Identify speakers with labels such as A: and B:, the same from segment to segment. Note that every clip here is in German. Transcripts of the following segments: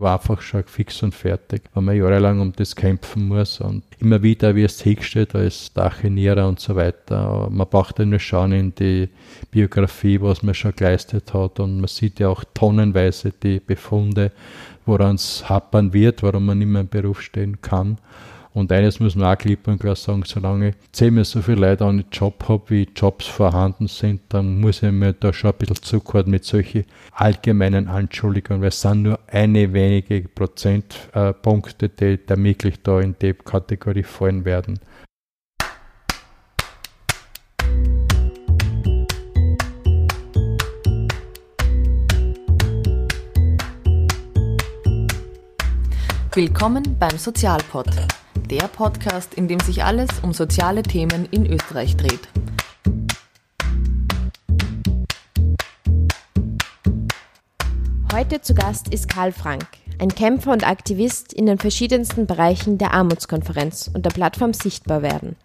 A: war einfach schon fix und fertig, weil man jahrelang um das kämpfen muss und immer wieder wie es hingestellt als Dachinierer und so weiter. Man braucht ja nur schauen in die Biografie, was man schon geleistet hat und man sieht ja auch tonnenweise die Befunde, woran es hapern wird, warum man nicht mehr im Beruf stehen kann. Und eines muss man auch klipp und klar sagen, solange zehnmal so viele Leute einen Job habe, wie Jobs vorhanden sind, dann muss ich mir da schon ein bisschen zukommen mit solchen allgemeinen Anschuldigungen, weil es sind nur eine wenige Prozentpunkte, die da wirklich da in die Kategorie fallen werden.
B: Willkommen beim Sozialpod der Podcast, in dem sich alles um soziale Themen in Österreich dreht.
C: Heute zu Gast ist Karl Frank, ein Kämpfer und Aktivist in den verschiedensten Bereichen der Armutskonferenz und der Plattform Sichtbar werden.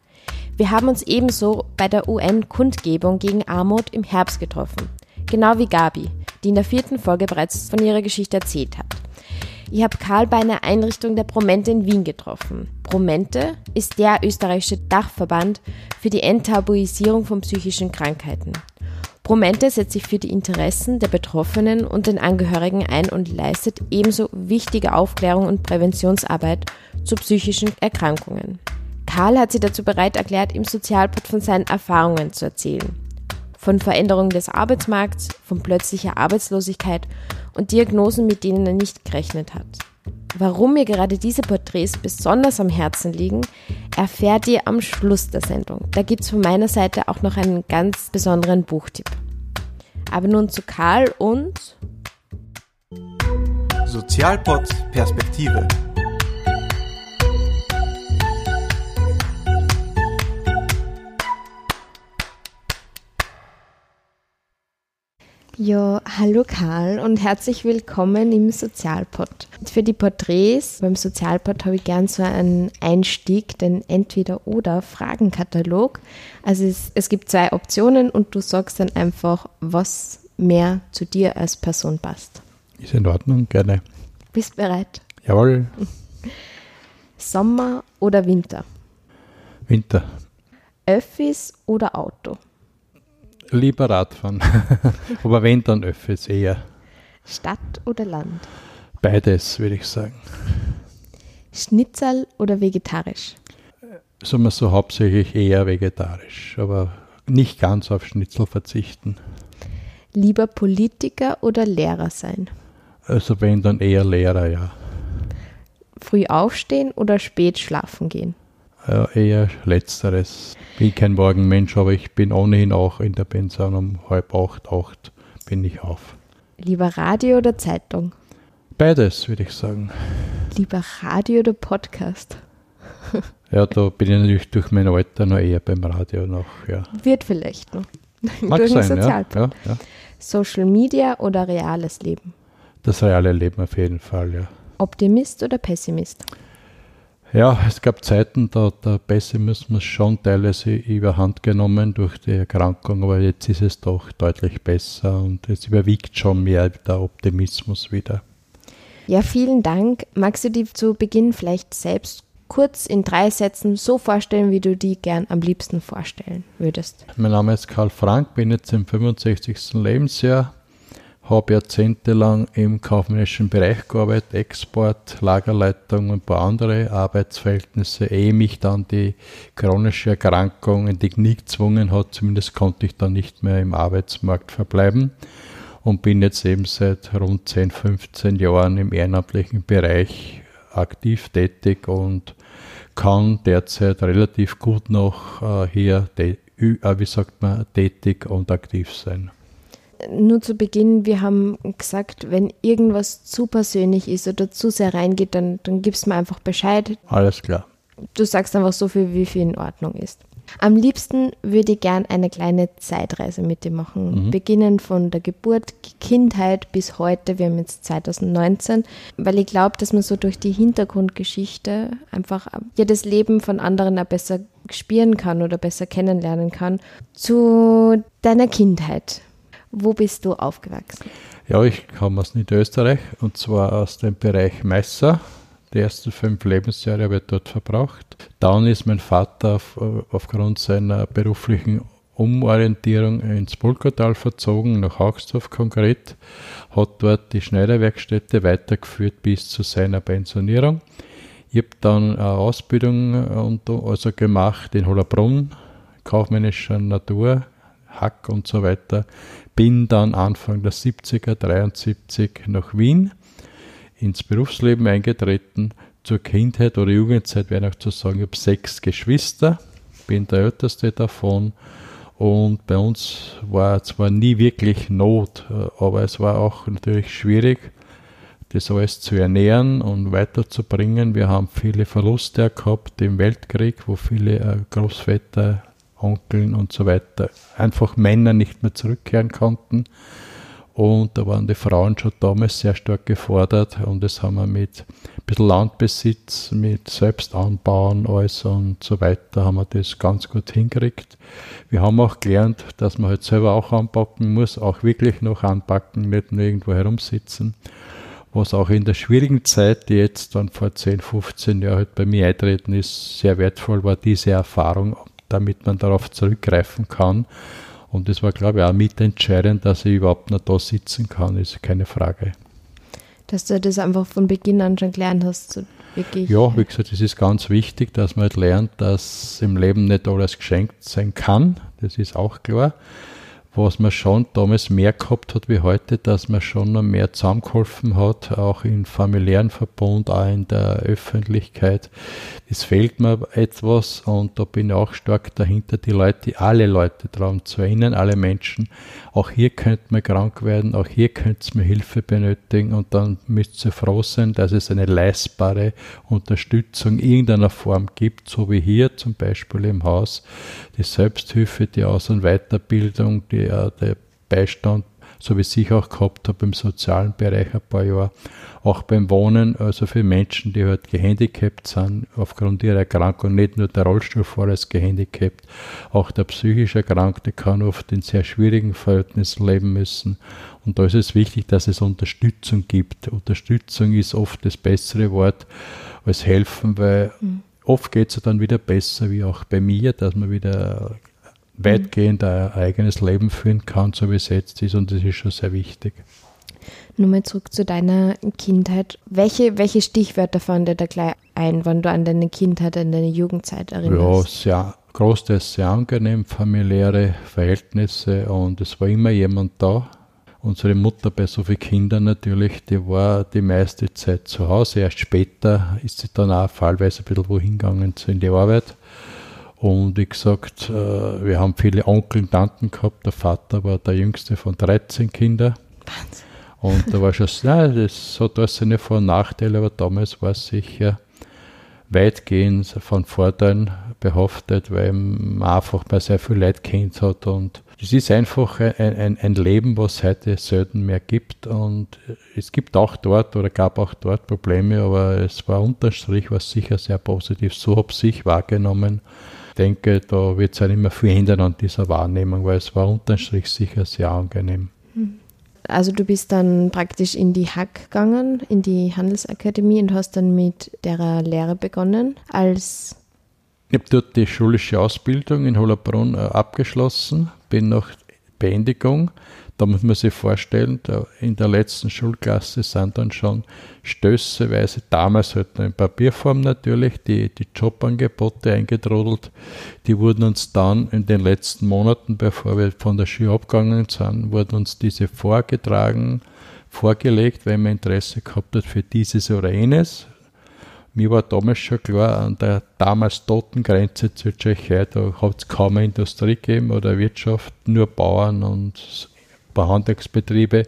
C: Wir haben uns ebenso bei der UN-Kundgebung gegen Armut im Herbst getroffen, genau wie Gabi, die in der vierten Folge bereits von ihrer Geschichte erzählt hat. Ich habe Karl bei einer Einrichtung der Promente in Wien getroffen. Promente ist der österreichische Dachverband für die Enttabuisierung von psychischen Krankheiten. Promente setzt sich für die Interessen der Betroffenen und den Angehörigen ein und leistet ebenso wichtige Aufklärung und Präventionsarbeit zu psychischen Erkrankungen. Karl hat sie dazu bereit erklärt, im Sozialpod von seinen Erfahrungen zu erzählen. Von Veränderungen des Arbeitsmarkts, von plötzlicher Arbeitslosigkeit und Diagnosen, mit denen er nicht gerechnet hat. Warum mir gerade diese Porträts besonders am Herzen liegen, erfährt ihr am Schluss der Sendung. Da gibt es von meiner Seite auch noch einen ganz besonderen Buchtipp. Aber nun zu Karl und
D: Sozialpod Perspektive.
C: Ja, hallo Karl und herzlich willkommen im Sozialpod. Für die Porträts beim Sozialpod habe ich gern so einen Einstieg, den Entweder-Oder-Fragenkatalog. Also es, es gibt zwei Optionen und du sagst dann einfach, was mehr zu dir als Person passt.
A: Ist in Ordnung, gerne.
C: Bist bereit?
A: Jawohl.
C: Sommer oder Winter?
A: Winter.
C: Öffis oder Auto?
A: Lieber Radfahren. Aber wenn, dann Öffis eher.
C: Stadt oder Land?
A: Beides, würde ich sagen.
C: Schnitzel oder vegetarisch?
A: Sagen wir so hauptsächlich eher vegetarisch, aber nicht ganz auf Schnitzel verzichten.
C: Lieber Politiker oder Lehrer sein?
A: Also wenn, dann eher Lehrer, ja.
C: Früh aufstehen oder spät schlafen gehen?
A: Ja, eher letzteres. Bin kein Morgenmensch, aber ich bin ohnehin auch in der Pension um halb acht, acht bin ich auf.
C: Lieber Radio oder Zeitung?
A: Beides, würde ich sagen.
C: Lieber Radio oder Podcast?
A: ja, da bin ich natürlich durch mein Alter noch eher beim Radio noch, ja.
C: Wird vielleicht noch.
A: Mag
C: durch
A: sein, ja, ja, ja.
C: Social Media oder reales Leben?
A: Das reale Leben auf jeden Fall, ja.
C: Optimist oder Pessimist?
A: Ja, es gab Zeiten, da der Pessimismus schon teilweise überhand genommen durch die Erkrankung, aber jetzt ist es doch deutlich besser und es überwiegt schon mehr der Optimismus wieder.
C: Ja, vielen Dank. Magst du dir zu Beginn vielleicht selbst kurz in drei Sätzen so vorstellen, wie du die gern am liebsten vorstellen würdest?
A: Mein Name ist Karl Frank, bin jetzt im 65. Lebensjahr, habe jahrzehntelang im kaufmännischen Bereich gearbeitet, Export, Lagerleitung und ein paar andere Arbeitsverhältnisse, ehe mich dann die chronische Erkrankung in die Knie gezwungen hat, zumindest konnte ich dann nicht mehr im Arbeitsmarkt verbleiben und bin jetzt eben seit rund 10, 15 Jahren im ehrenamtlichen Bereich aktiv tätig und kann derzeit relativ gut noch äh, hier, äh, wie sagt man, tätig und aktiv sein
C: nur zu Beginn, wir haben gesagt, wenn irgendwas zu persönlich ist oder zu sehr reingeht, dann, dann gibst mir einfach Bescheid.
A: Alles klar.
C: Du sagst einfach so viel, wie viel in Ordnung ist. Am liebsten würde ich gern eine kleine Zeitreise mit dir machen. Mhm. Beginnen von der Geburt, Kindheit bis heute. Wir haben jetzt 2019, weil ich glaube, dass man so durch die Hintergrundgeschichte einfach ja das Leben von anderen auch besser spüren kann oder besser kennenlernen kann. Zu deiner Kindheit. Wo bist du aufgewachsen?
A: Ja, ich komme aus Niederösterreich und zwar aus dem Bereich Meißer. Die ersten fünf Lebensjahre habe ich dort verbracht. Dann ist mein Vater auf, aufgrund seiner beruflichen Umorientierung ins Pulkertal verzogen, nach Haugsdorf konkret, hat dort die Schneiderwerkstätte weitergeführt bis zu seiner Pensionierung. Ich habe dann eine Ausbildung also gemacht in Hollerbrunn, kaufmännischer Natur, Hack und so weiter. Bin dann Anfang der 70er, 73 nach Wien ins Berufsleben eingetreten. Zur Kindheit oder Jugendzeit wäre noch zu sagen, ich habe sechs Geschwister, bin der älteste davon und bei uns war zwar nie wirklich Not, aber es war auch natürlich schwierig, das alles zu ernähren und weiterzubringen. Wir haben viele Verluste gehabt im Weltkrieg, wo viele äh, Großväter, Onkeln und so weiter einfach Männer nicht mehr zurückkehren konnten. Und da waren die Frauen schon damals sehr stark gefordert und das haben wir mit ein bisschen Landbesitz, mit Selbstanbauen alles und so weiter, haben wir das ganz gut hingekriegt. Wir haben auch gelernt, dass man halt selber auch anpacken muss, auch wirklich noch anpacken, nicht nur irgendwo herumsitzen. Was auch in der schwierigen Zeit, die jetzt dann vor 10, 15 Jahren halt bei mir eintreten ist, sehr wertvoll war, diese Erfahrung, damit man darauf zurückgreifen kann und das war, glaube ich, auch mitentscheidend, dass ich überhaupt noch da sitzen kann, ist keine Frage.
C: Dass du das einfach von Beginn an schon gelernt hast.
A: Wirklich. Ja, wie gesagt, es ist ganz wichtig, dass man halt lernt, dass im Leben nicht alles geschenkt sein kann. Das ist auch klar was man schon damals mehr gehabt hat wie heute, dass man schon noch mehr zusammengeholfen hat, auch im familiären Verbund, auch in der Öffentlichkeit. Es fehlt mir etwas und da bin ich auch stark dahinter, die Leute, alle Leute daran zu erinnern, alle Menschen. Auch hier könnte man krank werden, auch hier könnte man Hilfe benötigen und dann müsst ihr froh sein, dass es eine leistbare Unterstützung irgendeiner Form gibt, so wie hier zum Beispiel im Haus, die Selbsthilfe, die Aus- und Weiterbildung, die äh, der Beistand, so wie ich auch gehabt habe im sozialen Bereich ein paar Jahre, auch beim Wohnen, also für Menschen, die halt gehandicapt sind, aufgrund ihrer Erkrankung, nicht nur der Rollstuhlfahrer ist gehandicapt, auch der psychisch Erkrankte kann oft in sehr schwierigen Verhältnissen leben müssen. Und da ist es wichtig, dass es Unterstützung gibt. Unterstützung ist oft das bessere Wort als helfen, weil mhm. oft geht es dann wieder besser, wie auch bei mir, dass man wieder weitgehend ein eigenes Leben führen kann, so wie es jetzt ist. Und das ist schon sehr wichtig.
C: Nur mal zurück zu deiner Kindheit. Welche, welche Stichwörter fallen dir da gleich ein, wenn du an deine Kindheit, an deine Jugendzeit erinnerst?
A: Ja, sehr großteils sehr angenehm, familiäre Verhältnisse und es war immer jemand da. Unsere Mutter bei so vielen Kindern natürlich, die war die meiste Zeit zu Hause. Erst später ist sie dann auch fallweise ein bisschen wohin gegangen in die Arbeit. Und wie gesagt, äh, wir haben viele Onkel und Tanten gehabt. Der Vater war der jüngste von 13 Kindern. Wahnsinn. Und da war schon, nein, das hat alles seine Vor- und Nachteile, aber damals war es sicher weitgehend von Vorteilen behaftet, weil man einfach bei sehr viel Leid kennt hat. Und es ist einfach ein, ein, ein Leben, was es heute selten mehr gibt. Und es gibt auch dort oder gab auch dort Probleme, aber es war unterstrich, was sicher sehr positiv. So habe ich wahrgenommen denke, da wird es halt immer viel ändern an dieser Wahrnehmung, weil es war unterm Strich sicher sehr angenehm. Hm.
C: Also du bist dann praktisch in die Hack gegangen, in die Handelsakademie und hast dann mit der Lehre begonnen als
A: ich habe dort die schulische Ausbildung in Hollerbrunn äh, abgeschlossen, bin nach Beendigung da muss man sich vorstellen, in der letzten Schulklasse sind dann schon stößeweise, damals halt noch in Papierform natürlich, die, die Jobangebote eingetrodelt. Die wurden uns dann in den letzten Monaten, bevor wir von der Schule abgegangen sind, wurden uns diese vorgetragen, vorgelegt, wenn man Interesse gehabt hat für dieses oder jenes. Mir war damals schon klar, an der damals toten Grenze zur Tschechei, da hat es kaum eine Industrie gegeben oder Wirtschaft, nur Bauern und paar Handwerksbetriebe.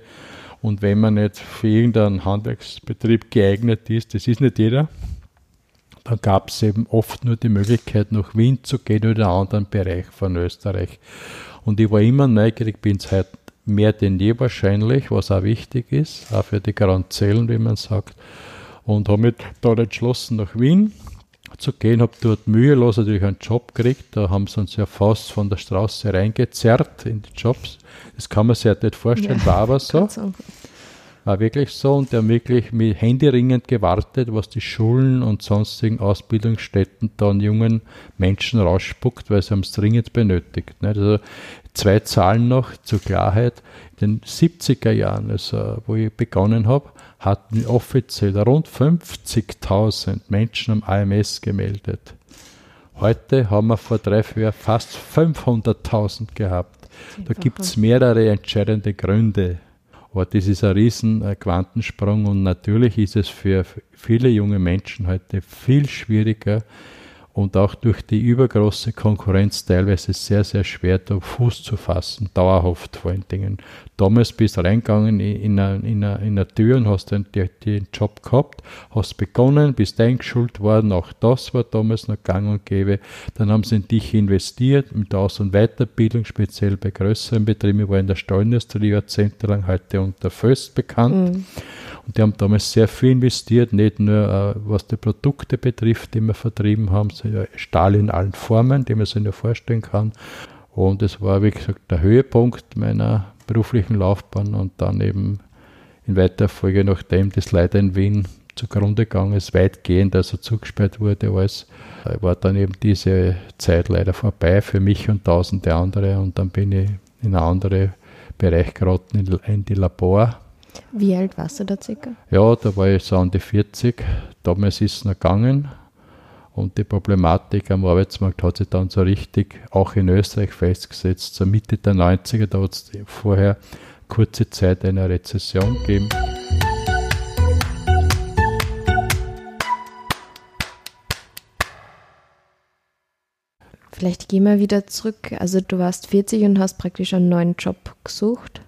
A: Und wenn man nicht für irgendeinen Handwerksbetrieb geeignet ist, das ist nicht jeder, dann gab es eben oft nur die Möglichkeit, nach Wien zu gehen oder in einen anderen Bereich von Österreich. Und ich war immer neugierig, bin es heute mehr denn je wahrscheinlich, was auch wichtig ist, auch für die Garanzellen, wie man sagt. Und habe mich da entschlossen, nach Wien zu gehen, habe dort mühelos natürlich einen Job gekriegt. Da haben sie uns ja fast von der Straße reingezerrt in die Jobs. Das kann man sich halt nicht vorstellen, ja, war aber so. War wirklich so und die haben wirklich mit händeringend gewartet, was die Schulen und sonstigen Ausbildungsstätten da an jungen Menschen rausspuckt, weil sie haben es dringend benötigt. Nicht? Also zwei Zahlen noch zur Klarheit. In den 70er Jahren, also wo ich begonnen habe, hatten offiziell rund 50.000 Menschen am AMS gemeldet. Heute haben wir vor drei, vier Jahren fast 500.000 gehabt. Da gibt es mehrere entscheidende Gründe. Aber das ist ein riesen Quantensprung und natürlich ist es für viele junge Menschen heute viel schwieriger, und auch durch die übergroße Konkurrenz teilweise sehr, sehr schwer, da Fuß zu fassen, dauerhaft vor allen Dingen. Damals bist du reingegangen in eine, in eine, in eine Tür und hast den, den Job gehabt, hast begonnen, bist eingeschult worden, auch das war damals noch gang und gäbe. Dann haben sie in dich investiert, mit Aus- und Weiterbildung, speziell bei größeren Betrieben, ich war in der Stahlindustrie jahrzehntelang heute unter Föst bekannt. Mhm. Und die haben damals sehr viel investiert, nicht nur äh, was die Produkte betrifft, die wir vertrieben haben, sondern Stahl in allen Formen, die man sich nur vorstellen kann. Und es war, wie gesagt, der Höhepunkt meiner beruflichen Laufbahn und dann eben in weiterer Folge, nachdem das leider in Wien zugrunde gegangen ist, weitgehend also zugesperrt wurde, alles, äh, war dann eben diese Zeit leider vorbei für mich und tausende andere und dann bin ich in einen anderen Bereich geraten, in die Labor
C: wie alt warst du da circa?
A: Ja, da war ich so an die 40. Damals ist es noch gegangen. Und die Problematik am Arbeitsmarkt hat sich dann so richtig auch in Österreich festgesetzt. So Mitte der 90er, da hat es vorher kurze Zeit eine Rezession gegeben.
C: Vielleicht gehen wir wieder zurück. Also du warst 40 und hast praktisch einen neuen Job gesucht.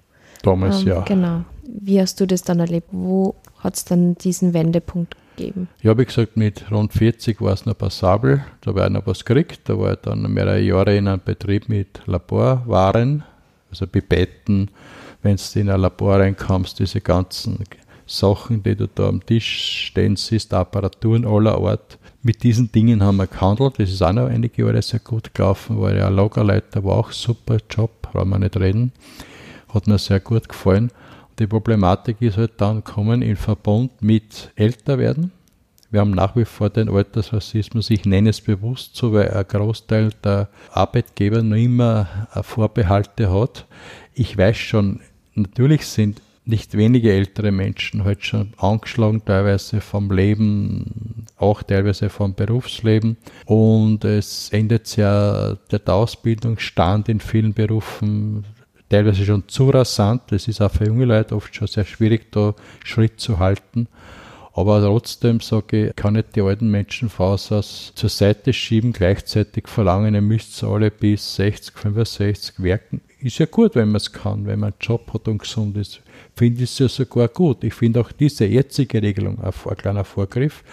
A: Damals, ähm, ja.
C: Genau. Wie hast du das dann erlebt? Wo hat es dann diesen Wendepunkt gegeben?
A: Ja, wie gesagt, mit rund 40 war es noch passabel. Da war ich noch was gekriegt. Da war ich dann mehrere Jahre in einem Betrieb mit Laborwaren, also Pipetten. Wenn du in ein Labor reinkommst, diese ganzen Sachen, die du da am Tisch stehen siehst, Apparaturen aller Art. Mit diesen Dingen haben wir gehandelt. Das ist auch noch einige Jahre sehr gut gelaufen. War ja ein Lagerleiter, war auch super Job, brauchen wir nicht reden. Hat mir sehr gut gefallen. Die Problematik ist halt dann kommen in Verbund mit Älterwerden. Wir haben nach wie vor den Altersrassismus, ich nenne es bewusst so, weil ein Großteil der Arbeitgeber noch immer Vorbehalte hat. Ich weiß schon, natürlich sind nicht wenige ältere Menschen halt schon angeschlagen, teilweise vom Leben, auch teilweise vom Berufsleben. Und es endet ja der Ausbildungsstand in vielen Berufen teilweise schon zu rasant. Das ist auch für junge Leute oft schon sehr schwierig, da Schritt zu halten. Aber trotzdem sage ich, kann nicht die alten Menschen Voraus zur Seite schieben, gleichzeitig verlangen, ihr müsst alle bis 60, 65 werken. Ist ja gut, wenn man es kann, wenn man einen Job hat und gesund ist. Finde ich es ja sogar gut. Ich finde auch diese jetzige Regelung ein, ein kleiner Vorgriff,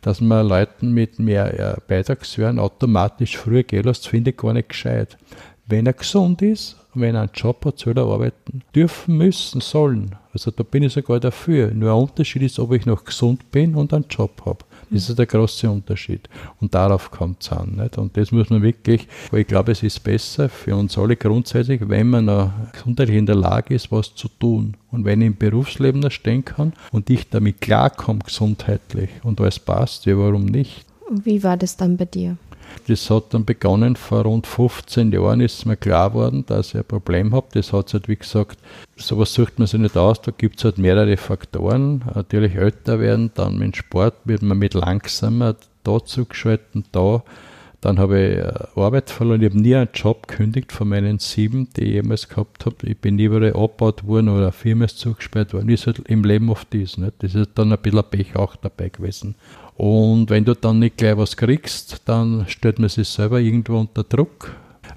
A: dass man Leuten mit mehr Beitragshören automatisch früher gehen lässt, finde ich gar nicht gescheit. Wenn er gesund ist und wenn einen Job hat, soll er arbeiten. Dürfen, müssen, sollen. Also da bin ich sogar dafür. Nur ein Unterschied ist, ob ich noch gesund bin und einen Job habe. Das ist der große Unterschied. Und darauf kommt es an. Nicht? Und das muss man wirklich, weil ich glaube, es ist besser für uns alle grundsätzlich, wenn man noch gesundheitlich in der Lage ist, was zu tun. Und wenn ich im Berufsleben noch stehen kann und ich damit klarkomme, gesundheitlich und alles passt, ja, warum nicht?
C: Wie war das dann bei dir?
A: Das hat dann begonnen, vor rund 15 Jahren ist mir klar geworden, dass ich ein Problem habe. Das hat halt, wie gesagt, sowas sucht man sich nicht aus. Da gibt es halt mehrere Faktoren. Natürlich älter werden, dann mit Sport wird man mit langsamer dazu geschalten, da. Dann habe ich äh, Arbeit verloren. Ich habe nie einen Job gekündigt von meinen sieben, die ich jemals gehabt habe. Ich bin nie überall abgebaut worden oder eine Firma zugesperrt worden. Wie es halt im Leben oft ist. Nicht? Das ist dann ein bisschen Pech auch dabei gewesen. Und wenn du dann nicht gleich was kriegst, dann stellt man sich selber irgendwo unter Druck,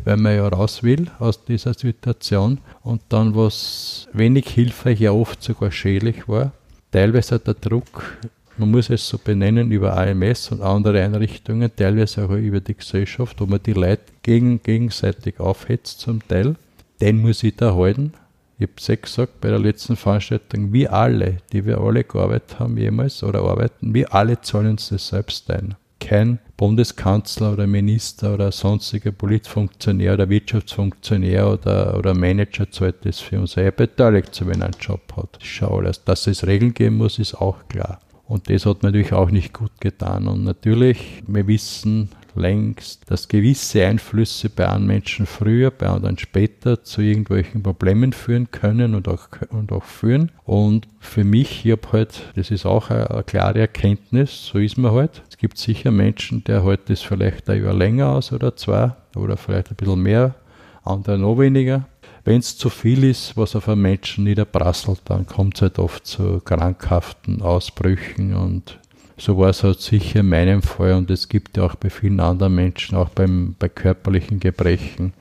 A: weil man ja raus will aus dieser Situation. Und dann, was wenig hilfreich, ja oft sogar schädlich war, teilweise der Druck, man muss es so benennen, über AMS und andere Einrichtungen, teilweise auch über die Gesellschaft, wo man die Leute gegen, gegenseitig aufhetzt zum Teil, den muss ich da halten ich habe es gesagt bei der letzten Veranstaltung, wir alle, die wir alle gearbeitet haben jemals oder arbeiten, wir alle zahlen uns das selbst ein. kein Bundeskanzler oder Minister oder sonstiger Politfunktionär oder Wirtschaftsfunktionär oder, oder Manager zahlt das für uns. Er beteiligt wenn er einen Job hat. Alles. Dass es Regeln geben muss, ist auch klar. Und das hat natürlich auch nicht gut getan. Und natürlich, wir wissen, längst, dass gewisse Einflüsse bei einem Menschen früher, bei anderen später zu irgendwelchen Problemen führen können und auch, und auch führen. Und für mich, ich habe halt, das ist auch eine, eine, klare Erkenntnis, so ist man halt. Es gibt sicher Menschen, der halt das vielleicht ein Jahr länger aus oder zwei oder vielleicht ein bisschen mehr, andere noch weniger. Wenn es zu viel ist, was auf einen Menschen niederprasselt, dann kommt es halt oft zu krankhaften Ausbrüchen und so war es halt sicher in meinem Fall. Und es gibt ja auch bei vielen anderen Menschen, auch beim, bei körperlichen Gebrechen,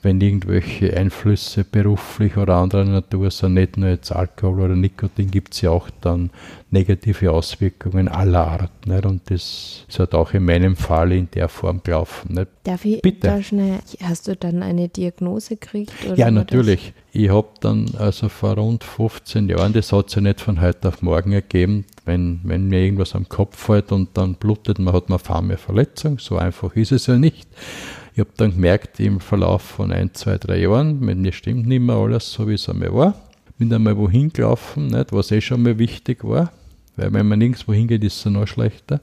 A: wenn irgendwelche Einflüsse beruflich oder anderer Natur sind, nicht nur jetzt Alkohol oder Nikotin, gibt es ja auch dann negative Auswirkungen aller Art. Nicht? Und das ist halt auch in meinem Fall in der Form gelaufen. Nicht?
C: Darf ich Bitte. da schnell, hast du dann eine Diagnose gekriegt?
A: ja, natürlich. Ich habe dann also vor rund 15 Jahren, das hat sich nicht von heute auf morgen ergeben, wenn, wenn mir irgendwas am Kopf fällt und dann blutet man, hat man einmal Verletzung. So einfach ist es ja nicht. Ich habe dann gemerkt, im Verlauf von ein, zwei, drei Jahren, mit mir stimmt nicht mehr alles so, wie es einmal war. Bin dann mal wohin gelaufen, nicht, was eh schon mal wichtig war, weil wenn man nirgendwo hingeht, ist es noch schlechter.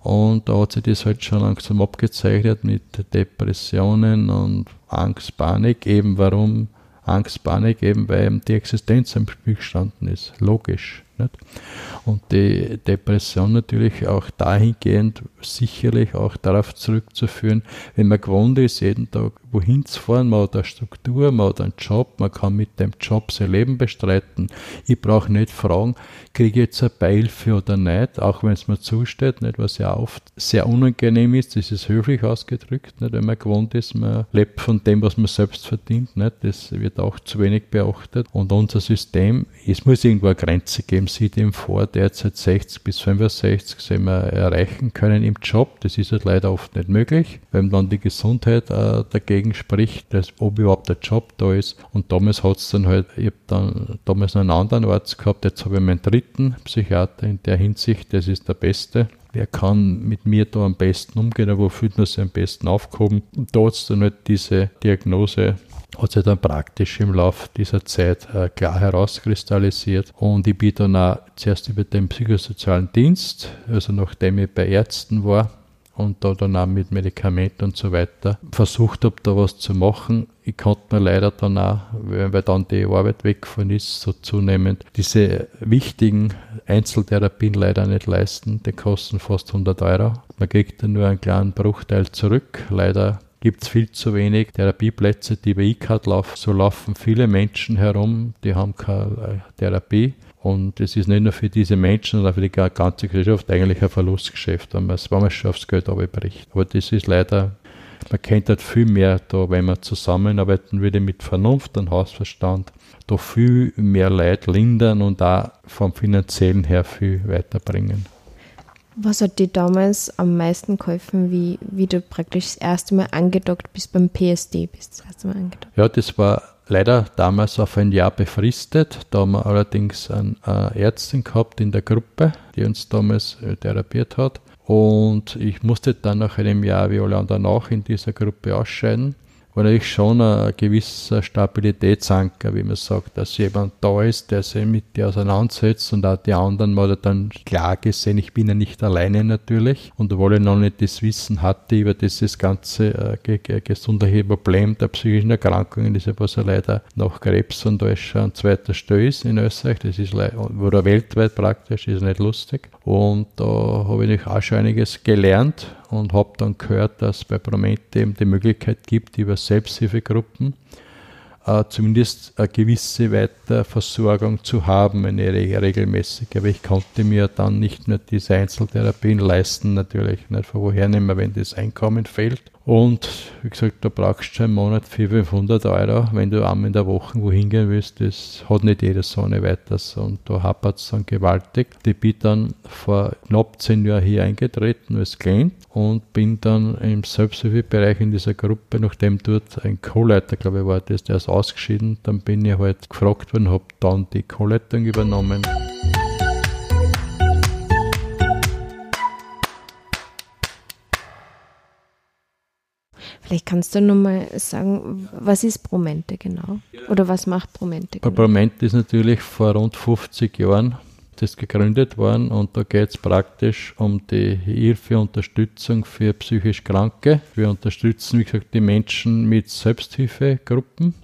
A: Und da hat sich das halt schon langsam abgezeichnet mit Depressionen und Angst, Panik. Eben warum Angst, Panik? Eben weil die Existenz am Spiel gestanden ist. Logisch. Nicht? Und die Depression natürlich auch dahingehend sicherlich auch darauf zurückzuführen, wenn man gewohnt ist, jeden Tag wohin zu fahren, man hat eine Struktur, man hat einen Job, man kann mit dem Job sein Leben bestreiten. Ich brauche nicht fragen, kriege ich jetzt eine Beihilfe oder nicht, auch wenn es mir zusteht, nicht, was ja oft sehr unangenehm ist, das ist höflich ausgedrückt, nicht, wenn man gewohnt ist, man lebt von dem, was man selbst verdient, nicht, das wird auch zu wenig beachtet und unser System, es muss irgendwo eine Grenze geben, sieht ihm vor, derzeit 60 bis 65 sind wir erreichen können im Job, das ist halt leider oft nicht möglich, weil dann die Gesundheit äh, dagegen spricht, dass, ob überhaupt der Job da ist. Und damals hat es dann halt, ich habe dann damals einen anderen Arzt gehabt, jetzt habe ich meinen dritten Psychiater in der Hinsicht, das ist der Beste. Wer kann mit mir da am besten umgehen, wo fühlt man sich am besten aufgehoben? Und da hat es dann halt diese Diagnose hat sich dann praktisch im Laufe dieser Zeit äh, klar herauskristallisiert. Und ich bin dann auch zuerst über den psychosozialen Dienst, also nachdem ich bei Ärzten war, und da dann auch mit Medikamenten und so weiter versucht habe, da was zu machen. Ich konnte mir leider dann auch, weil dann die Arbeit weggefahren ist, so zunehmend diese wichtigen Einzeltherapien leider nicht leisten. Die kosten fast 100 Euro. Man kriegt dann nur einen kleinen Bruchteil zurück. Leider gibt es viel zu wenig Therapieplätze, die bei E-Card laufen. So laufen viele Menschen herum, die haben keine äh, Therapie. Und es ist nicht nur für diese Menschen, sondern für die ganze Gesellschaft eigentlich ein Verlustgeschäft, wenn man, schon aufs Geld bricht. Aber das ist leider, man kennt halt viel mehr da, wenn man zusammenarbeiten würde mit Vernunft und Hausverstand, da viel mehr Leid lindern und da vom finanziellen her viel weiterbringen.
C: Was hat dir damals am meisten geholfen, wie, wie du praktisch das erste Mal angedockt bist beim PSD? Bist das erste Mal
A: angedockt? Ja, das war leider damals auf ein Jahr befristet. Da haben wir allerdings eine Ärztin gehabt in der Gruppe, die uns damals äh, therapiert hat. Und ich musste dann nach einem Jahr wie alle anderen auch in dieser Gruppe ausscheiden war natürlich schon ein gewisser Stabilitätsanker, wie man sagt, dass jemand da ist, der sich mit dir auseinandersetzt und auch die anderen mal dann klar gesehen, ich bin ja nicht alleine natürlich. Und obwohl ich noch nicht das Wissen hatte über dieses ganze äh, gesundheitliche Problem der psychischen Erkrankungen, das ja was ja leider nach Krebs und alles schon an zweiter Stelle ist in Österreich, das ist oder weltweit praktisch, ist nicht lustig und da habe ich auch schon einiges gelernt und habe dann gehört, dass es bei Promente eben die Möglichkeit gibt, über Selbsthilfegruppen äh, zumindest eine gewisse Weiterversorgung zu haben, eine regelmäßige. Aber ich konnte mir dann nicht mehr diese Einzeltherapien leisten, natürlich nicht von woher nehmen, wenn das Einkommen fehlt. Und wie gesagt, da brauchst du im Monat 400, 500 Euro, wenn du einmal in der Woche wohin gehen willst. Das hat nicht jeder so eine weiters. Und da hapert es dann gewaltig. Ich bin dann vor knapp zehn Jahren hier eingetreten als Klient und bin dann im Selbsthilfebereich in dieser Gruppe, nachdem dort ein Co-Leiter, glaube ich, war das, der ist ausgeschieden, dann bin ich halt gefragt worden, habe dann die Co-Leitung übernommen.。
C: Vielleicht kannst du nochmal sagen, was ist Promente genau? Oder was macht Promente
A: genau? Promente ist natürlich vor rund 50 Jahren das gegründet worden und da geht es praktisch um die Hilfe, Unterstützung für psychisch Kranke. Wir unterstützen, wie gesagt, die Menschen mit Selbsthilfegruppen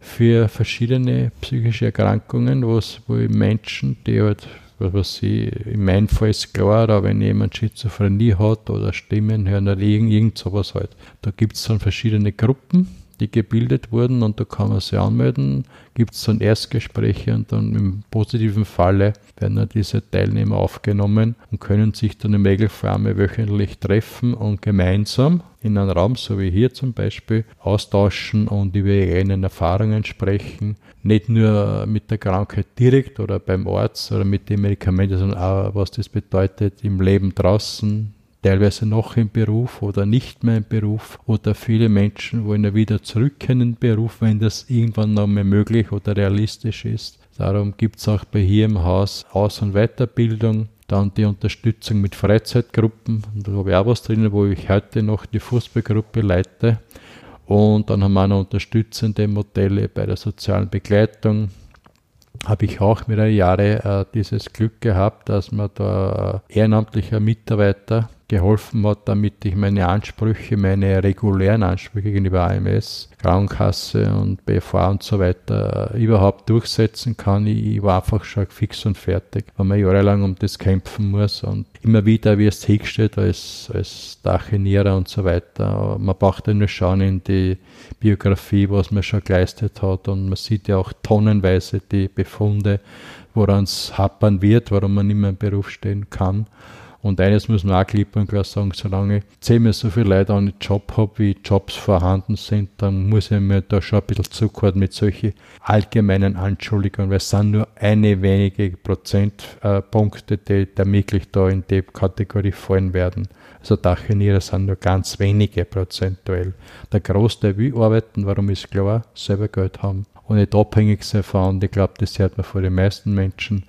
A: für verschiedene psychische Erkrankungen, wo Menschen, die halt was weiß ich, in meinem Fall ist klar, aber wenn jemand Schizophrenie hat oder Stimmen hören oder irgend, irgend sowas halt, da gibt es dann verschiedene Gruppen, die gebildet wurden und da kann man sich anmelden, gibt es dann Erstgespräche und dann im positiven Falle werden dann diese Teilnehmer aufgenommen und können sich dann im Regelfall wöchentlich treffen und gemeinsam in einem Raum, so wie hier zum Beispiel, austauschen und über ihre eigenen Erfahrungen sprechen. Nicht nur mit der Krankheit direkt oder beim Arzt oder mit den Medikamenten, sondern auch, was das bedeutet im Leben draußen, teilweise noch im Beruf oder nicht mehr im Beruf oder viele Menschen wollen ja wieder zurück in den Beruf, wenn das irgendwann noch mehr möglich oder realistisch ist. Darum gibt es auch bei hier im Haus Aus- und Weiterbildung, dann die Unterstützung mit Freizeitgruppen, da habe ich auch was drinnen, wo ich heute noch die Fußballgruppe leite. Und dann haben wir noch unterstützende Modelle bei der sozialen Begleitung, habe ich auch der Jahre äh, dieses Glück gehabt, dass man da ehrenamtlicher Mitarbeiter geholfen hat, damit ich meine Ansprüche, meine regulären Ansprüche gegenüber AMS, Krankenkasse und BV und so weiter überhaupt durchsetzen kann. Ich, war einfach schon fix und fertig, weil man jahrelang um das kämpfen muss und immer wieder wie es hingestellt als, als Dachinierer und so weiter. Man braucht ja nur schauen in die Biografie, was man schon geleistet hat und man sieht ja auch tonnenweise die Befunde, woran es happern wird, warum man nicht mehr im Beruf stehen kann. Und eines muss man auch klipp und klar sagen, solange zehnmal so viele Leute den Job habe, wie Jobs vorhanden sind, dann muss ich mir da schon ein bisschen zuhören mit solchen allgemeinen Anschuldigungen, weil es sind nur eine wenige Prozentpunkte, die wirklich da in die Kategorie fallen werden. Also Dachiniere sind nur ganz wenige prozentuell. Der Großteil will arbeiten, warum ist klar, selber Geld haben und nicht abhängig sein von Ich glaube, das hört man vor den meisten Menschen.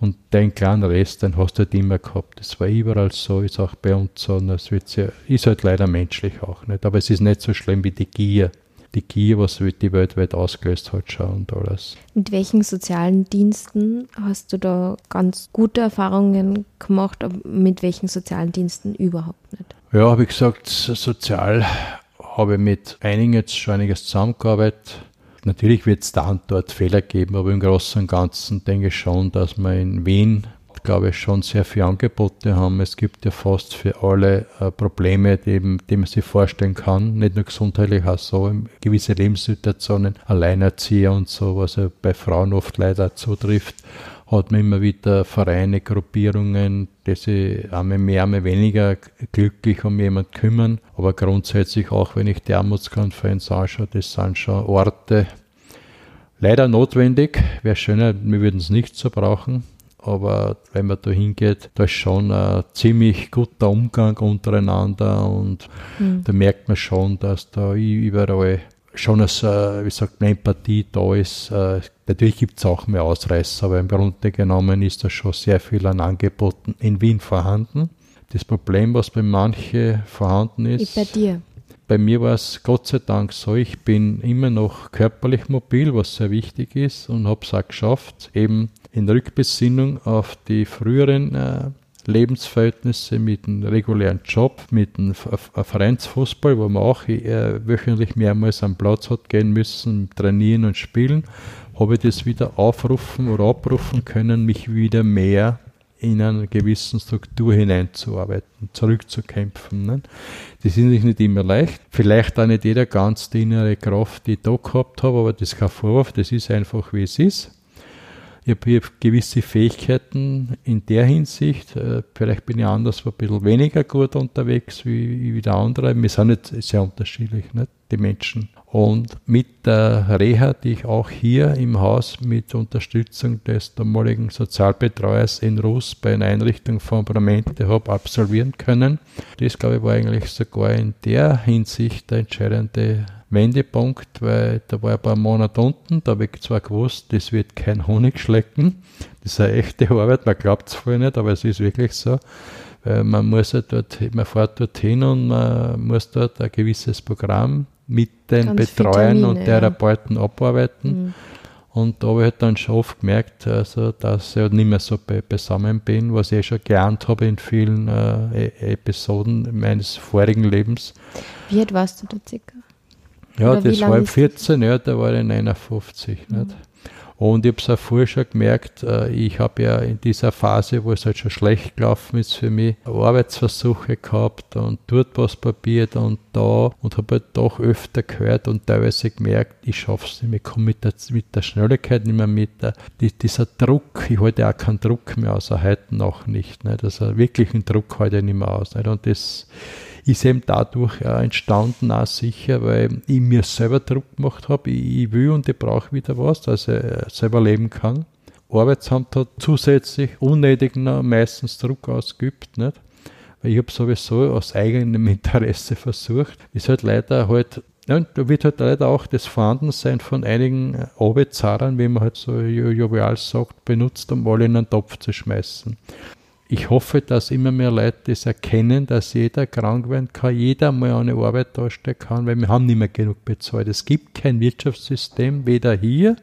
A: Und den kleinen Rest, den hast du halt immer gehabt. Das war überall so, ist auch bei uns so. Und das wird ja, ist halt leider menschlich auch nicht. Aber es ist nicht so schlimm wie die Gier. Die Gier, was die weltweit ausgelöst hat, schon und alles.
C: Mit welchen sozialen Diensten hast du da ganz gute Erfahrungen gemacht, aber mit welchen sozialen Diensten überhaupt nicht?
A: Ja, habe ich gesagt, sozial habe ich mit einigen jetzt schon einiges zusammengearbeitet Natürlich wird es da und dort Fehler geben, aber im Großen und Ganzen denke ich schon, dass wir in Wien, glaube ich, schon sehr viele Angebote haben. Es gibt ja fast für alle äh, Probleme, die, die, man sich vorstellen kann, nicht nur gesundheitlich, auch so gewisse Lebenssituationen, Alleinerzieher und so, was ja bei Frauen oft leider zutrifft hat man immer wieder Vereine, Gruppierungen, die sich einmal mehr, einmal weniger glücklich um jemanden kümmern. Aber grundsätzlich auch, wenn ich die Armutskonferenz anschaue, das sind schon Orte, leider notwendig. Wäre schöner, wir würden es nicht so brauchen. Aber wenn man da hingeht, da ist schon ein ziemlich guter Umgang untereinander und mhm. da merkt man schon, dass da überall schon als, äh, wie sagt man, Empathie da ist. Äh, natürlich gibt es auch mehr Ausreißer, aber im Grunde genommen ist da schon sehr viel an Angeboten in Wien vorhanden. Das Problem, was bei manchen vorhanden ist.
C: Wie bei dir.
A: Bei mir war es Gott sei Dank so, ich bin immer noch körperlich mobil, was sehr wichtig ist und habe es auch geschafft, eben in Rückbesinnung auf die früheren äh, Lebensverhältnisse mit einem regulären Job, mit einem Vereinsfußball, wo man auch äh, wöchentlich mehrmals am Platz hat gehen müssen, trainieren und spielen, habe ich das wieder aufrufen oder abrufen können, mich wieder mehr in einer gewissen Struktur hineinzuarbeiten, zurückzukämpfen. Ne? Das ist nicht immer leicht. Vielleicht auch nicht jeder ganz die innere Kraft, die ich da gehabt habe, aber das ist kein Vorwurf, das ist einfach, wie es ist. Ich habe gewisse Fähigkeiten in der Hinsicht. Äh, vielleicht bin ich anders ein bisschen weniger gut unterwegs wie, wie der andere. Wir sind nicht sehr unterschiedlich, nicht? die Menschen. Und mit der Reha, die ich auch hier im Haus mit Unterstützung des damaligen Sozialbetreuers in Russ bei einer Einrichtung von Promente habe absolvieren können. Das, glaube ich, war eigentlich sogar in der Hinsicht der entscheidende Wendepunkt, weil da war ein paar Monate unten, da habe ich zwar gewusst, das wird kein Honig schlecken, das ist eine echte Arbeit, man glaubt es vorher nicht, aber es ist wirklich so, Weil man muss ja dort, man fährt dorthin und man muss dort ein gewisses Programm mit den
C: Ganz
A: Betreuern
C: Vitamine,
A: und
C: ja.
A: Therapeuten abarbeiten.
C: Mhm.
A: Und da habe ich halt dann schon oft gemerkt, also, dass ich halt nicht mehr so be beisammen bin, was ich eh schon geahnt habe in vielen äh, E- Episoden meines vorigen Lebens.
C: Wie alt warst du da circa?
A: Ja,
C: Oder
A: das war im
C: ist das?
A: 14, ja, da war ich 59. Nicht? Und ich habe es auch vorher schon gemerkt, äh, ich habe ja in dieser Phase, wo es halt schon schlecht gelaufen ist für mich, Arbeitsversuche gehabt und dort was probiert und da und habe halt doch öfter gehört und teilweise gemerkt, ich schaffe es nicht mehr, ich komme mit der, mit der Schnelligkeit nicht mehr mit. Der, die, dieser Druck, ich halte auch keinen Druck mehr aus, auch heute noch nicht. nicht? Also wirklichen Druck halte ich nicht mehr aus. Nicht? Und das ist eben dadurch äh, entstanden, auch sicher, weil ich mir selber Druck gemacht habe. Ich, ich will und ich brauche wieder was, dass ich äh, selber leben kann. Arbeitsamt hat zusätzlich unnötig meistens Druck ausgeübt, nicht? Weil ich habe sowieso aus eigenem Interesse versucht. Ist halt leider halt, ja, und da wird halt leider auch das Vorhandensein von einigen äh, Arbeitszahlern, wie man halt so jo- jovial sagt, benutzt, um alle in einen Topf zu schmeißen ich hoffe, dass immer mehr Leute das erkennen, dass jeder krank werden kann, jeder mal eine Arbeit darstellen kann, weil wir haben nicht mehr genug bezahlt. Es gibt kein Wirtschaftssystem, weder hier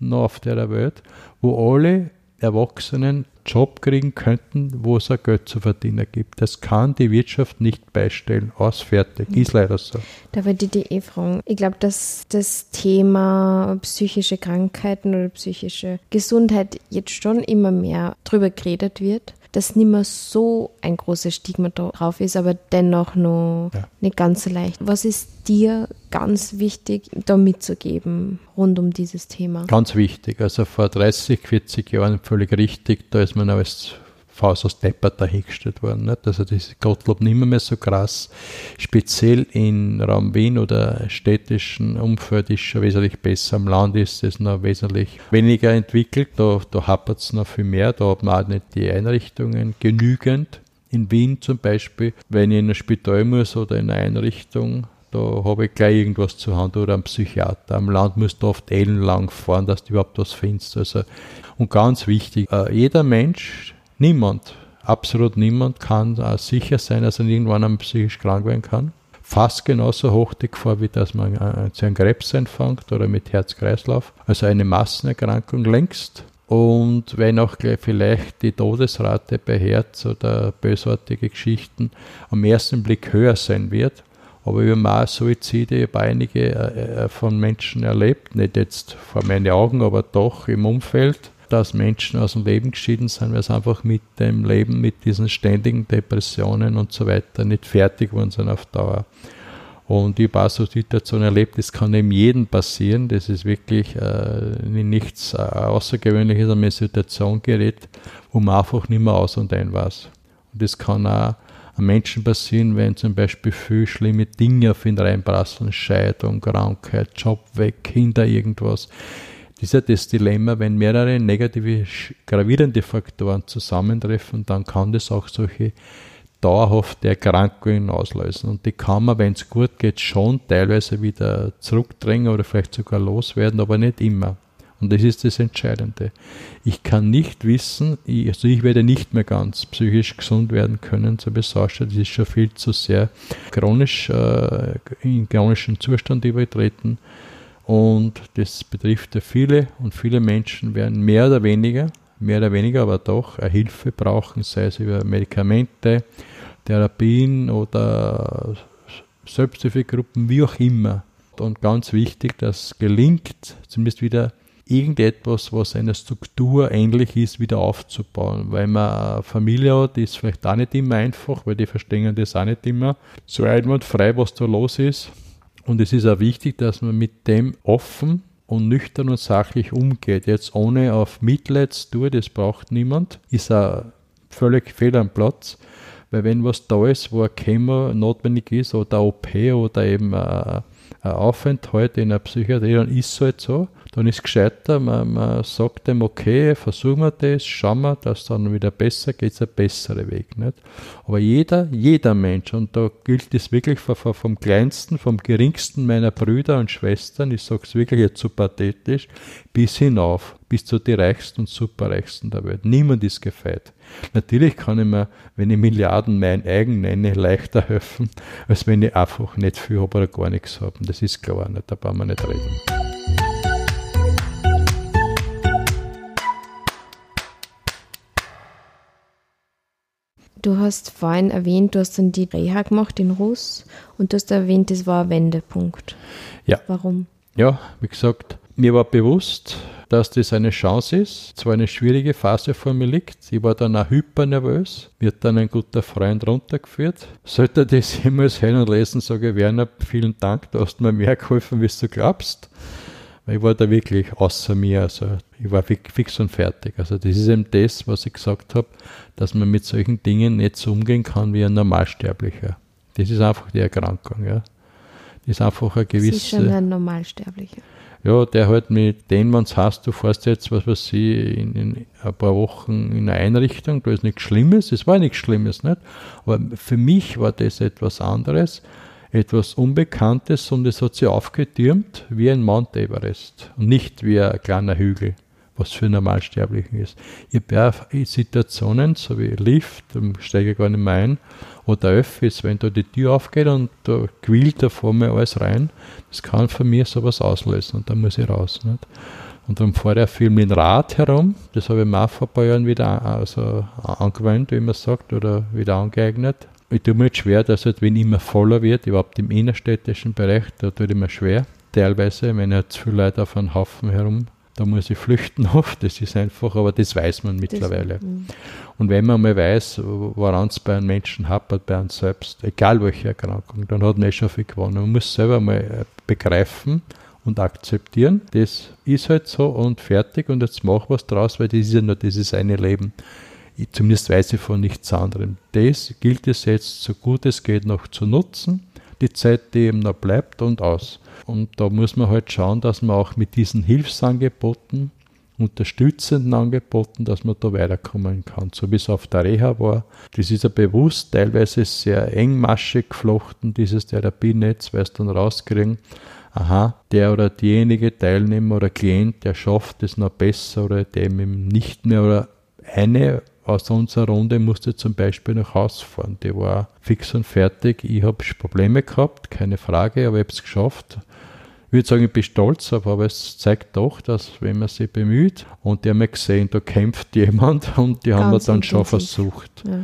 A: noch auf der Welt, wo alle Erwachsenen Job kriegen könnten, wo es ein Geld zu verdienen gibt. Das kann die Wirtschaft nicht beistellen. Aus, fertig. Ist leider so.
C: Da würde ich die eh fragen. Ich glaube, dass das Thema psychische Krankheiten oder psychische Gesundheit jetzt schon immer mehr drüber geredet wird. Dass nicht mehr so ein großes Stigma drauf ist, aber dennoch noch
A: Ja.
C: nicht ganz so leicht. Was ist dir ganz wichtig, da mitzugeben rund um dieses Thema?
A: Ganz wichtig. Also vor 30, 40 Jahren völlig richtig, da ist man als Faust aus Deppert dahingestellt worden. Nicht? Also das ist Gottlob nicht mehr, mehr so krass. Speziell in Raum Wien oder städtischen Umfeld ist schon wesentlich besser. Am Land ist es noch wesentlich weniger entwickelt. Da, da hapert es noch viel mehr. Da hat man auch nicht die Einrichtungen genügend. In Wien zum Beispiel, wenn ich in ein Spital muss oder in eine Einrichtung, da habe ich gleich irgendwas zur Hand oder einen Psychiater. Am Land musst du oft ellenlang fahren, dass du überhaupt was findest. Also, und ganz wichtig, äh, jeder Mensch, niemand, absolut niemand kann sicher sein, dass er irgendwann einmal psychisch krank werden kann. Fast genauso hoch die Gefahr, wie dass man äh, zu einem Krebs anfängt oder mit Herz-Kreislauf. Also eine Massenerkrankung längst. Und wenn auch vielleicht die Todesrate bei Herz oder bösartige Geschichten am ersten Blick höher sein wird, aber über mal Suizide, ich habe einige äh, äh, von Menschen erlebt, nicht jetzt vor meinen Augen, aber doch im Umfeld, dass Menschen aus dem Leben geschieden sind, weil sie einfach mit dem Leben, mit diesen ständigen Depressionen und so weiter nicht fertig geworden sind auf Dauer. Und ich habe auch so Situationen erlebt, das kann eben jedem passieren. Das ist wirklich äh, nichts äh, Außergewöhnliches, an eine Situation gerät, wo man einfach nicht mehr aus und ein weiß. Und das kann auch einem Menschen passieren, wenn zum Beispiel viel schlimme Dinge auf ihn reinprasseln, Scheidung, Krankheit, Job weg, Kinder, irgendwas. Ist ja das Dilemma, wenn mehrere negative, gravierende Faktoren zusammentreffen, dann kann das auch solche dauerhafte Erkrankungen auslösen. Und die kann man, wenn es gut geht, schon teilweise wieder zurückdrängen oder vielleicht sogar loswerden, aber nicht immer. Und das ist das Entscheidende. Ich kann nicht wissen, ich, also ich werde nicht mehr ganz psychisch gesund werden können, es ausschaut. Das ist schon viel zu sehr chronisch, äh, in chronischen Zustand übertreten. Und das betrifft ja viele und viele Menschen werden mehr oder weniger, mehr oder weniger, aber doch Hilfe brauchen, sei es über Medikamente, Therapien oder Selbsthilfegruppen, wie auch immer. Und ganz wichtig, dass gelingt, zumindest wieder irgendetwas, was einer Struktur ähnlich ist, wieder aufzubauen. Weil man Familie hat, ist vielleicht auch nicht immer einfach, weil die verstehen das auch nicht immer so einwandfrei, was da los ist. Und es ist auch wichtig, dass man mit dem offen und nüchtern und sachlich umgeht. Jetzt ohne auf Mitleid zu tun, das braucht niemand, ist auch völlig fehl am Platz. Weil wenn was da ist, wo ein Chemo notwendig ist oder OP oder eben ein, Aufenthalt in einer Psychiatrie, dann ist es halt so. Dann ist es gescheiter, man, man sagt dem, okay, versuchen wir das, schauen wir, dass dann wieder besser geht, ein besserer Weg. Nicht? Aber jeder, jeder Mensch, und da gilt es wirklich vom, vom kleinsten, vom geringsten meiner Brüder und Schwestern, ich sage es wirklich jetzt so pathetisch, bis hinauf, bis zu den reichsten und superreichsten der Welt. Niemand ist gefeit. Natürlich kann ich mir, wenn ich Milliarden mein eigen nenne, leichter helfen, als wenn ich einfach nicht viel habe oder gar nichts habe. Das ist klar, nicht, da brauchen wir nicht reden.
C: Du hast vorhin erwähnt, du hast dann die Reha gemacht in Russ und du hast erwähnt, das war ein Wendepunkt.
A: Ja.
C: Warum?
A: Ja, wie gesagt, mir war bewusst, dass das eine Chance ist. Zwar eine schwierige Phase vor mir liegt. Ich war dann auch hypernervös. Mir hat dann ein guter Freund runtergeführt. Sollte das jemals hören und lesen, sage ich, Werner, vielen Dank, du hast mir mehr geholfen, wie du glaubst. Weil ich war da wirklich außer mir, also ich war fix und fertig. Also das ist eben das, was ich gesagt habe, dass man mit solchen Dingen nicht so umgehen kann wie ein Normalsterblicher. Das ist einfach die Erkrankung, ja. Das ist einfach eine gewisse... Das ist
C: schon ein Normalsterblicher
A: ja, der halt mit dem, wenn es heißt, du fährst jetzt, was weiß ich, in, in, ein paar Wochen in eine Einrichtung, da ist nichts Schlimmes, es war nichts Schlimmes, nicht? Aber für mich war das etwas anderes, etwas Unbekanntes und es hat sich aufgetürmt wie ein Mount Everest und nicht wie ein kleiner Hügel was für Normalsterblichen ist. Ich habe Situationen, so wie Lift, steige ich gar nicht mehr ein, oder Öffis, wenn da die Tür aufgeht und da quillt da vor mir alles rein, das kann für mich sowas auslösen und da muss ich raus. Nicht? Und dann fahre ich viel mit dem Rad herum, das habe ich mir auch vor ein paar Jahren wieder also angewöhnt, wie man sagt, oder wieder angeeignet. Ich tue mir jetzt schwer, dass halt, wenn immer voller wird, überhaupt im innerstädtischen Bereich, da tut ich mir schwer, teilweise, wenn zu viele Leute auf einem Haufen herum da muss ich flüchten oft, das ist einfach, aber das weiß man mittlerweile. Das, mhm. und wenn man mal weiß, woran es bei einem Menschen hapert, bei einem selbst, egal welche Erkrankung, dann hat man eh schon viel gewonnen. Man muss selber mal äh, begreifen und akzeptieren, das ist halt so und fertig und jetzt mach was draus, weil das ist ja nur dieses eine Leben. Zumindest weiß ich von nichts anderem. Das gilt es jetzt so gut es geht noch zu nutzen, die Zeit, die eben noch bleibt und aus. Und da muss man halt schauen, dass man auch mit diesen Hilfsangeboten, unterstützenden Angeboten, dass man da weiterkommen kann, so wie es auf der Reha war. Das ist ja bewusst teilweise sehr engmaschig geflochten, dieses Therapienetz, weil es dann rauskriegen, aha, der oder diejenige Teilnehmer oder Klient, der schafft es noch besser oder dem nicht mehr oder eine aus unserer Runde musste zum Beispiel nach Hause fahren. Die war fix und fertig. Ich habe Probleme gehabt, keine Frage, aber ich habe es geschafft würde sagen, ich bin stolz aber es zeigt doch, dass wenn man sich bemüht und die haben gesehen, da kämpft jemand und die Ganz haben wir dann schon versucht, ja.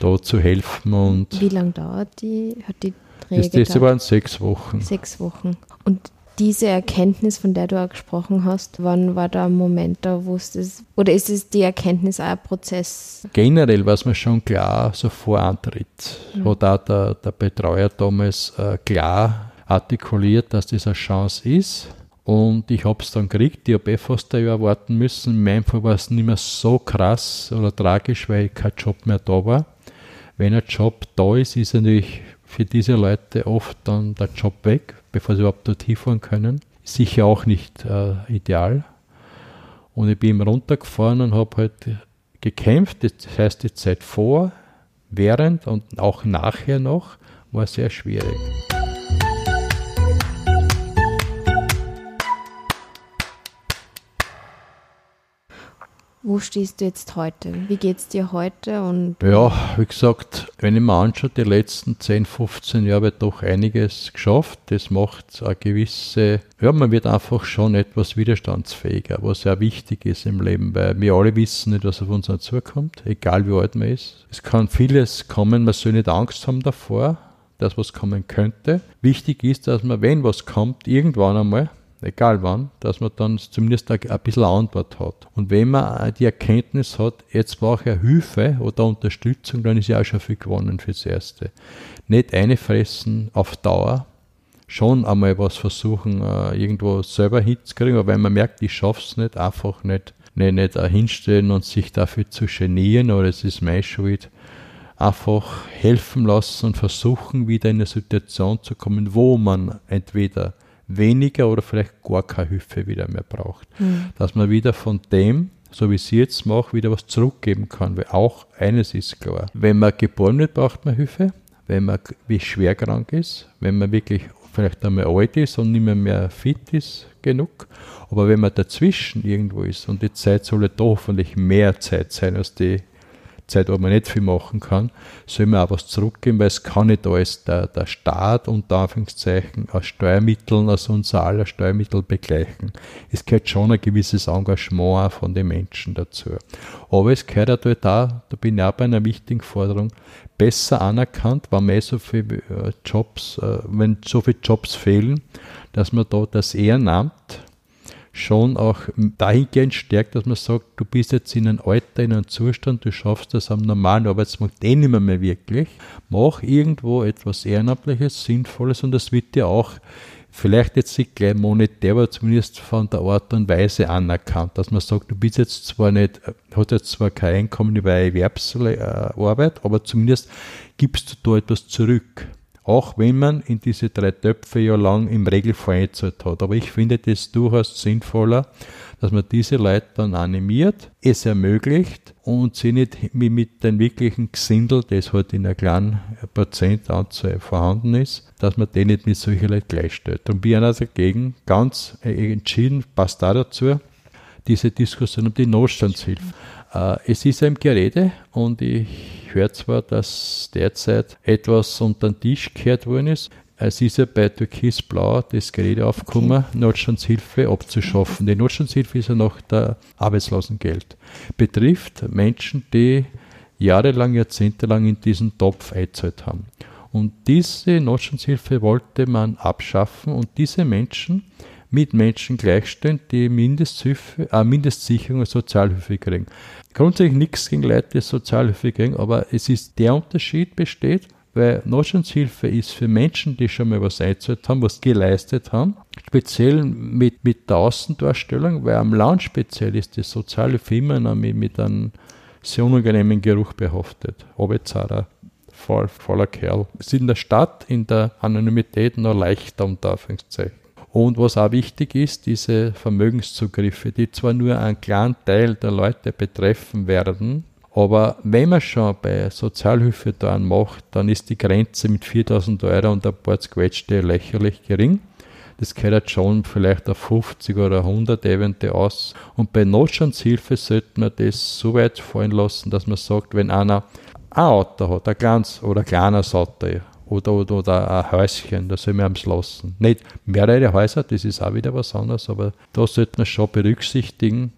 A: da zu helfen. Und
C: Wie lange dauert die, hat die
A: das, das waren sechs Wochen.
C: Sechs Wochen. Und diese Erkenntnis, von der du auch gesprochen hast, wann war da ein Moment, da wusstest oder ist es die Erkenntnis auch ein Prozess?
A: Generell war es mir schon klar, so vor Antritt. Ja. Hat auch der, der Betreuer damals äh, klar artikuliert, dass das eine Chance ist. Und ich habe es dann gekriegt. Ich habe eh fast ein Jahr warten müssen. In meinem Fall war es nicht mehr so krass oder tragisch, weil kein Job mehr da war. Wenn ein Job da ist, ist natürlich für diese Leute oft dann der Job weg, bevor sie überhaupt dort hinfahren können. Sicher auch nicht äh, ideal. Und ich bin runtergefahren und habe halt gekämpft. Das heißt, die Zeit vor, während und auch nachher noch war sehr schwierig.
C: Wo stehst du jetzt heute? Wie geht es dir heute? Und
A: ja, wie gesagt, wenn ich mir anschaue, die letzten 10, 15 Jahre habe ich doch einiges geschafft. Das macht eine gewisse, ja, man wird einfach schon etwas widerstandsfähiger, was sehr wichtig ist im Leben, weil wir alle wissen nicht, was auf uns zukommt, egal wie alt man ist. Es kann vieles kommen, man soll nicht Angst haben davor, dass was kommen könnte. Wichtig ist, dass man, wenn was kommt, irgendwann einmal egal wann, dass man dann zumindest ein, bisschen Antwort hat. Und wenn man die Erkenntnis hat, jetzt brauche ich Hilfe oder Unterstützung, dann ist ja auch schon viel gewonnen fürs Erste. Nicht einfressen auf Dauer, schon einmal was versuchen, äh, irgendwo selber hinzukriegen, aber wenn man merkt, ich schaffe es nicht, einfach nicht, nicht, nicht hinstellen und sich dafür zu genieren oder es ist meine Schuld, einfach helfen lassen und versuchen, wieder in eine Situation zu kommen, wo man entweder weniger oder vielleicht gar keine Hilfe wieder mehr braucht. Mhm. Dass man wieder von dem, so wie sie jetzt macht, wieder was zurückgeben kann. Weil auch eines ist klar, wenn man geboren wird, braucht man Hilfe. Wenn man wie schwer krank ist, wenn man wirklich vielleicht einmal alt ist und nicht mehr, mehr fit ist genug. Aber wenn man dazwischen irgendwo ist und die Zeit soll da hoffentlich mehr Zeit sein als die Zeit, wo man nicht viel machen kann, soll man auch was zurückgeben, weil es kann nicht alles der, der Staat unter Anführungszeichen aus Steuermitteln, aus unser aller Steuermittel begleichen. Es gehört schon ein gewisses Engagement von den Menschen dazu. Aber es gehört natürlich da, da bin ich auch bei einer wichtigen Forderung, besser anerkannt, wenn man so viele äh, Jobs, äh, wenn so viele Jobs fehlen, dass man da das Ehrenamt schon auch dahingehend stärkt, dass man sagt, du bist jetzt in einem Alter, in einem Zustand, du schaffst das am normalen Arbeitsmarkt eh nicht mehr, mehr wirklich. Mach irgendwo etwas Ehrenamtliches, Sinnvolles und das wird dir auch vielleicht jetzt nicht gleich monetär, aber zumindest von der Art und Weise anerkannt, dass man sagt, du bist jetzt zwar nicht, hast jetzt zwar kein Einkommen über Erwerbsarbeit, aber zumindest gibst du da etwas zurück auch wenn man in diese drei Töpfe ja lang im Regelfall eingezahlt hat. Aber ich finde das durchaus sinnvoller, dass man diese Leute dann animiert, es ermöglicht und sie nicht mit dem wirklichen Gesindel, das halt in einer kleinen Prozentanzahl vorhanden ist, dass man den nicht mit solchen Leuten gleichstellt. Und bin also dagegen ganz entschieden, passt da dazu, diese Diskussion um die Notstandshilfe. Äh, es ist ein Gerede und ich höre zwar, dass derzeit etwas unter den Tisch gekehrt worden ist. Es ist ja bei Türkis Blau das Gerede aufgekommen, okay. Notstandshilfe abzuschaffen. Die Notstandshilfe ist ja noch der Arbeitslosengeld. Betrifft Menschen, die jahrelang, jahrzehntelang in diesen Topf eingezahlt haben. Und diese Notstandshilfe wollte man abschaffen und diese Menschen mit Menschen gleichstellen, die Mindesthilfe, äh, Mindestsicherung und Sozialhilfe kriegen. Grundsätzlich nichts gegen Leute, die Sozialhilfe kriegen, aber es ist der Unterschied besteht, weil Notstandshilfe ist für Menschen, die schon mal was eingezahlt haben, was geleistet haben, speziell mit, mit der Außendarstellung, weil am Land speziell ist die Sozialhilfe immer noch mit, mit einem sehr unangenehmen Geruch behaftet. Arbeitszahler, voll, voller Kerl. Es ist in der Stadt, in der Anonymität noch leichter, unter Anführungszeichen. Und was auch wichtig ist, diese Vermögenszugriffe, die zwar nur einen kleinen Teil der Leute betreffen werden, aber wenn man schon bei Sozialhilfe da macht, dann ist die Grenze mit 4000 Euro und ein paar Quetschte lächerlich gering. Das gehört schon vielleicht auf 50 oder 100 eventuell aus. Und bei Notstandshilfe sollte man das so weit fallen lassen, dass man sagt, wenn einer ein Auto hat, ein kleines oder ein kleines Auto, oder, oder, oder ein Häuschen, da soll man es lassen. Nicht mehrere Häuser, das ist auch wieder was anderes, aber da sollte man schon berücksichtigen.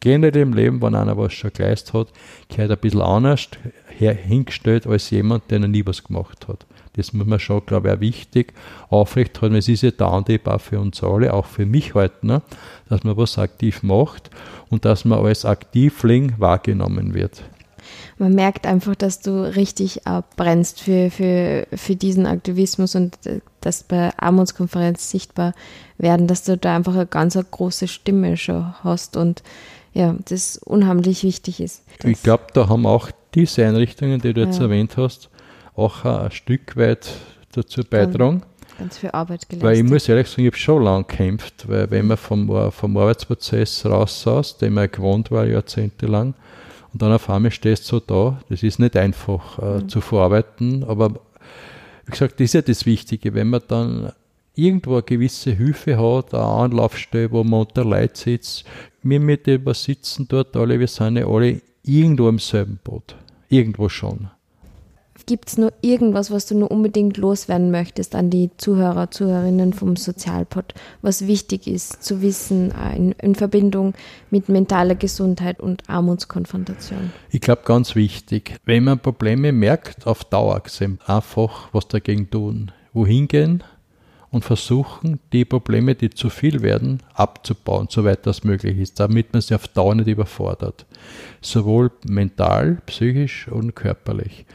A: Generell im Leben, wenn einer was schon geleistet hat, gehört ein bisschen anders hingestellt als jemand, der noch nie was gemacht hat. Das muss man schon, glaube ich, auch wichtig aufrechthalten. Es ist ja der Antrieb auch für uns alle, auch für mich heute, ne, dass man was aktiv macht und dass man als Aktivling wahrgenommen wird
C: man merkt einfach, dass du richtig äh, brennst für, für, für diesen Aktivismus und äh, das bei Armutskonferenz sichtbar werden, dass du da einfach eine ganz eine große Stimme schon hast und ja, das unheimlich wichtig ist.
A: Ich glaube, da haben auch diese Einrichtungen, die du jetzt ja. erwähnt hast, auch ein Stück weit dazu beitragen.
C: Ganz viel Arbeit
A: geleistet. Weil ich muss ehrlich sagen, ich habe schon lange gekämpft, weil wenn man vom, vom Arbeitsprozess raus saß, den man gewohnt war jahrzehntelang, und dann auf einmal stehst du so da. Das ist nicht einfach äh, mhm. zu verarbeiten, aber wie gesagt, das ist ja das Wichtige, wenn man dann irgendwo eine gewisse Hilfe hat, eine Anlaufstelle, wo man unter Leid sitzt. Wir mit dem sitzen dort alle, wir sind ja alle irgendwo im selben Boot. Irgendwo schon.
C: Gibt es nur irgendwas, was du nur unbedingt loswerden möchtest an die Zuhörer, Zuhörerinnen vom Sozialpod, was wichtig ist zu wissen äh, in, in Verbindung mit mentaler Gesundheit und Armutskonfrontation?
A: Ich glaube, ganz wichtig, wenn man Probleme merkt, auf Dauer gesehen, einfach was dagegen tun. Wohin gehen und versuchen, die Probleme, die zu viel werden, abzubauen, soweit das möglich ist, damit man sie auf Dauer nicht überfordert. Sowohl mental, psychisch und körperlich.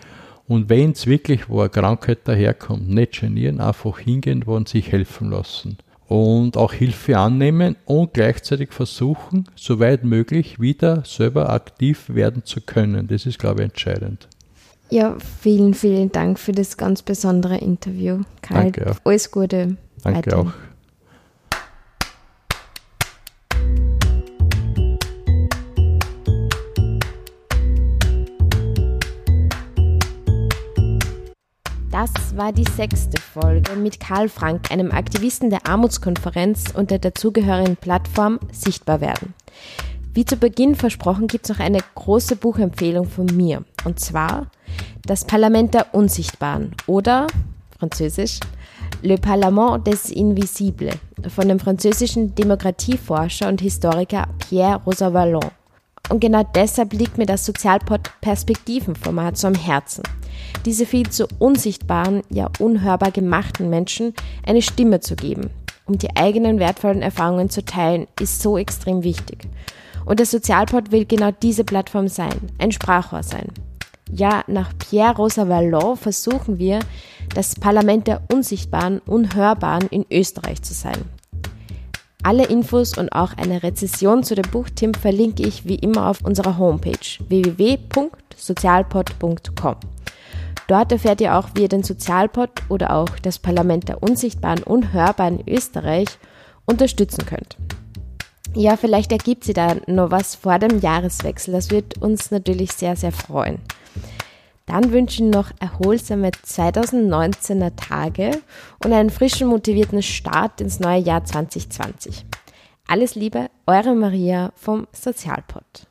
A: Und wenn es wirklich wo eine Krankheit daherkommt, nicht genieren, einfach hingehen und sich helfen lassen. Und auch Hilfe annehmen und gleichzeitig versuchen, soweit möglich wieder selber aktiv werden zu können. Das ist, glaube ich, entscheidend.
C: Ja, vielen, vielen Dank für das ganz besondere Interview.
A: Kai. Danke auch.
C: Alles Gute.
A: Danke weiterhin. auch.
C: Das war die sechste Folge mit Karl Frank, einem Aktivisten der Armutskonferenz und der dazugehörigen Plattform Sichtbar werden. Wie zu Beginn versprochen gibt es noch eine große Buchempfehlung von mir. Und zwar Das Parlament der Unsichtbaren oder, französisch, Le Parlement des Invisibles von dem französischen Demokratieforscher und Historiker Pierre Rosa-Vallon. Und genau deshalb liegt mir das Sozialpod Perspektivenformat so am Herzen. Diese viel zu unsichtbaren, ja unhörbar gemachten Menschen eine Stimme zu geben, um die eigenen wertvollen Erfahrungen zu teilen, ist so extrem wichtig. Und der Sozialpod will genau diese Plattform sein, ein Sprachrohr sein. Ja, nach Pierre Rosa Vallon versuchen wir, das Parlament der Unsichtbaren, Unhörbaren in Österreich zu sein. Alle Infos und auch eine Rezession zu dem Buchtim verlinke ich wie immer auf unserer Homepage www.sozialpod.com. Dort erfährt ihr auch, wie ihr den Sozialpod oder auch das Parlament der Unsichtbaren Unhörbaren Österreich unterstützen könnt. Ja, vielleicht ergibt sie da noch was vor dem Jahreswechsel. Das wird uns natürlich sehr, sehr freuen. Dann wünschen noch erholsame 2019er Tage und einen frischen, motivierten Start ins neue Jahr 2020. Alles Liebe, eure Maria vom Sozialpod.